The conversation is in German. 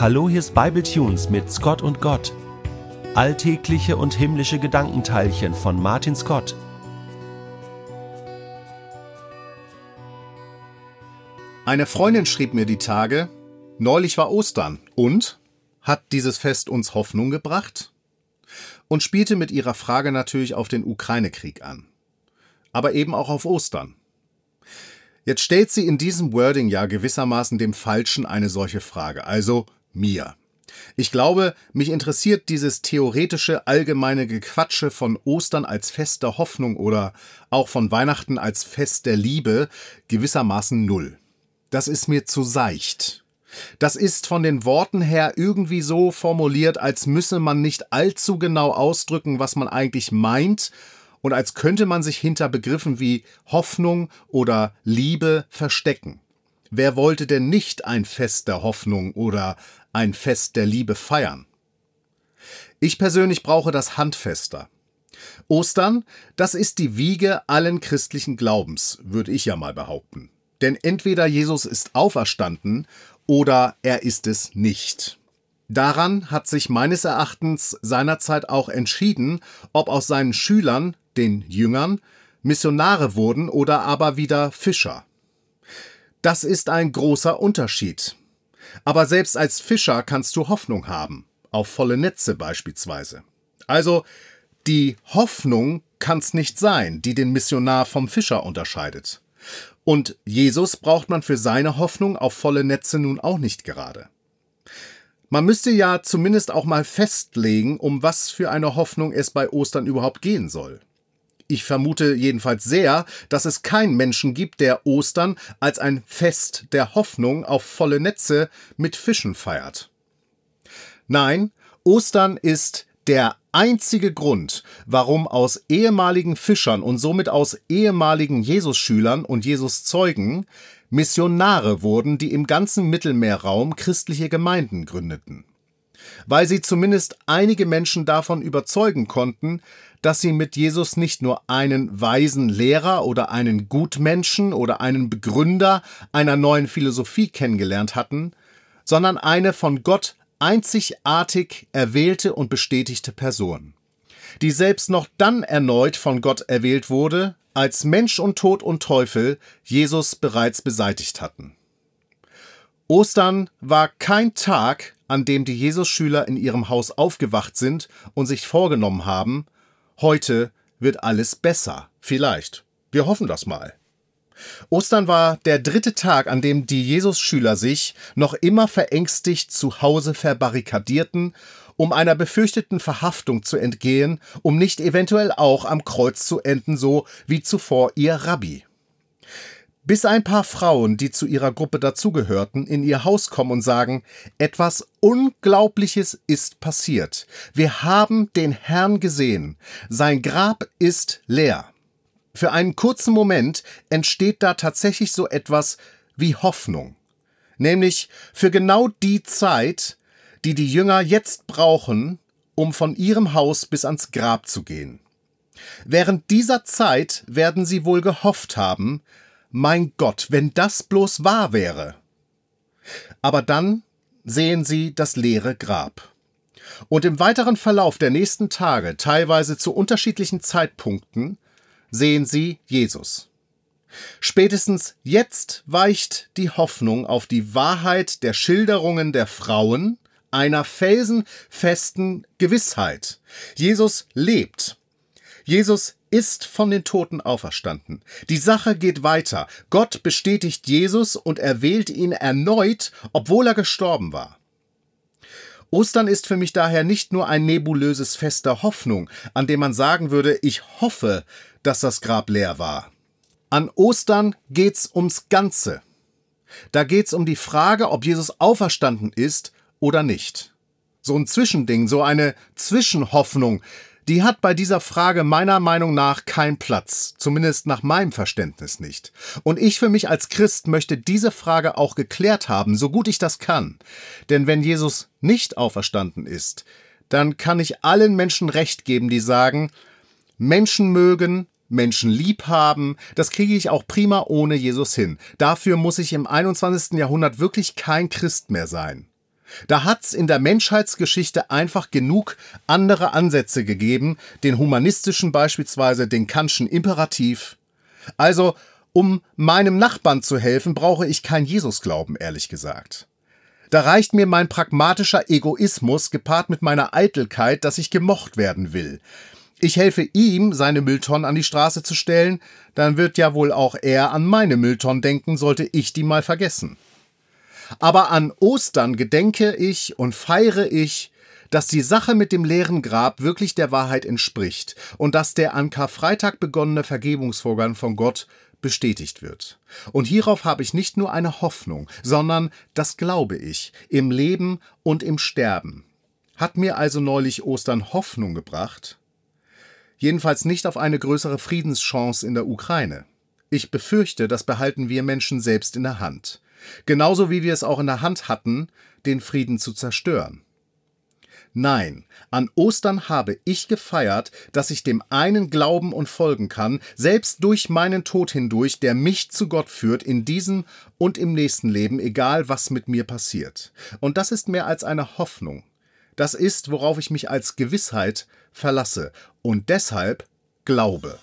Hallo, hier ist Bible Tunes mit Scott und Gott. Alltägliche und himmlische Gedankenteilchen von Martin Scott. Eine Freundin schrieb mir die Tage, neulich war Ostern und hat dieses Fest uns Hoffnung gebracht? Und spielte mit ihrer Frage natürlich auf den Ukraine-Krieg an. Aber eben auch auf Ostern. Jetzt stellt sie in diesem Wording ja gewissermaßen dem Falschen eine solche Frage, also mir. Ich glaube, mich interessiert dieses theoretische allgemeine Gequatsche von Ostern als Fest der Hoffnung oder auch von Weihnachten als Fest der Liebe gewissermaßen null. Das ist mir zu seicht. Das ist von den Worten her irgendwie so formuliert, als müsse man nicht allzu genau ausdrücken, was man eigentlich meint, und als könnte man sich hinter Begriffen wie Hoffnung oder Liebe verstecken. Wer wollte denn nicht ein Fest der Hoffnung oder ein Fest der Liebe feiern? Ich persönlich brauche das handfester. Ostern, das ist die Wiege allen christlichen Glaubens, würde ich ja mal behaupten. Denn entweder Jesus ist auferstanden oder er ist es nicht. Daran hat sich meines Erachtens seinerzeit auch entschieden, ob aus seinen Schülern, den Jüngern, Missionare wurden oder aber wieder Fischer. Das ist ein großer Unterschied. Aber selbst als Fischer kannst du Hoffnung haben, auf volle Netze beispielsweise. Also, die Hoffnung kann's nicht sein, die den Missionar vom Fischer unterscheidet. Und Jesus braucht man für seine Hoffnung auf volle Netze nun auch nicht gerade. Man müsste ja zumindest auch mal festlegen, um was für eine Hoffnung es bei Ostern überhaupt gehen soll. Ich vermute jedenfalls sehr, dass es keinen Menschen gibt, der Ostern als ein Fest der Hoffnung auf volle Netze mit Fischen feiert. Nein, Ostern ist der einzige Grund, warum aus ehemaligen Fischern und somit aus ehemaligen Jesus-Schülern und Jesus-Zeugen Missionare wurden, die im ganzen Mittelmeerraum christliche Gemeinden gründeten weil sie zumindest einige Menschen davon überzeugen konnten, dass sie mit Jesus nicht nur einen weisen Lehrer oder einen Gutmenschen oder einen Begründer einer neuen Philosophie kennengelernt hatten, sondern eine von Gott einzigartig erwählte und bestätigte Person, die selbst noch dann erneut von Gott erwählt wurde, als Mensch und Tod und Teufel Jesus bereits beseitigt hatten. Ostern war kein Tag, an dem die Jesus-Schüler in ihrem Haus aufgewacht sind und sich vorgenommen haben, heute wird alles besser. Vielleicht. Wir hoffen das mal. Ostern war der dritte Tag, an dem die Jesus-Schüler sich noch immer verängstigt zu Hause verbarrikadierten, um einer befürchteten Verhaftung zu entgehen, um nicht eventuell auch am Kreuz zu enden, so wie zuvor ihr Rabbi bis ein paar Frauen, die zu ihrer Gruppe dazugehörten, in ihr Haus kommen und sagen, etwas Unglaubliches ist passiert. Wir haben den Herrn gesehen. Sein Grab ist leer. Für einen kurzen Moment entsteht da tatsächlich so etwas wie Hoffnung. Nämlich für genau die Zeit, die die Jünger jetzt brauchen, um von ihrem Haus bis ans Grab zu gehen. Während dieser Zeit werden sie wohl gehofft haben, mein Gott, wenn das bloß wahr wäre. Aber dann sehen sie das leere Grab. Und im weiteren Verlauf der nächsten Tage, teilweise zu unterschiedlichen Zeitpunkten, sehen sie Jesus. Spätestens jetzt weicht die Hoffnung auf die Wahrheit der Schilderungen der Frauen einer felsenfesten Gewissheit. Jesus lebt. Jesus ist von den Toten auferstanden. Die Sache geht weiter. Gott bestätigt Jesus und erwählt ihn erneut, obwohl er gestorben war. Ostern ist für mich daher nicht nur ein nebulöses Fest der Hoffnung, an dem man sagen würde, ich hoffe, dass das Grab leer war. An Ostern geht's ums Ganze. Da geht's um die Frage, ob Jesus auferstanden ist oder nicht. So ein Zwischending, so eine Zwischenhoffnung, die hat bei dieser Frage meiner Meinung nach keinen Platz, zumindest nach meinem Verständnis nicht. Und ich für mich als Christ möchte diese Frage auch geklärt haben, so gut ich das kann. Denn wenn Jesus nicht auferstanden ist, dann kann ich allen Menschen recht geben, die sagen, Menschen mögen, Menschen lieb haben, das kriege ich auch prima ohne Jesus hin. Dafür muss ich im 21. Jahrhundert wirklich kein Christ mehr sein. Da hat's in der Menschheitsgeschichte einfach genug andere Ansätze gegeben, den humanistischen beispielsweise, den Kantschen Imperativ. Also, um meinem Nachbarn zu helfen, brauche ich kein Jesusglauben, ehrlich gesagt. Da reicht mir mein pragmatischer Egoismus gepaart mit meiner Eitelkeit, dass ich gemocht werden will. Ich helfe ihm, seine Mülltonnen an die Straße zu stellen, dann wird ja wohl auch er an meine Mülltonnen denken, sollte ich die mal vergessen. Aber an Ostern gedenke ich und feiere ich, dass die Sache mit dem leeren Grab wirklich der Wahrheit entspricht und dass der an Karfreitag begonnene Vergebungsvorgang von Gott bestätigt wird. Und hierauf habe ich nicht nur eine Hoffnung, sondern, das glaube ich, im Leben und im Sterben. Hat mir also neulich Ostern Hoffnung gebracht? Jedenfalls nicht auf eine größere Friedenschance in der Ukraine. Ich befürchte, das behalten wir Menschen selbst in der Hand. Genauso wie wir es auch in der Hand hatten, den Frieden zu zerstören. Nein, an Ostern habe ich gefeiert, dass ich dem einen glauben und folgen kann, selbst durch meinen Tod hindurch, der mich zu Gott führt, in diesem und im nächsten Leben, egal was mit mir passiert. Und das ist mehr als eine Hoffnung. Das ist, worauf ich mich als Gewissheit verlasse und deshalb glaube.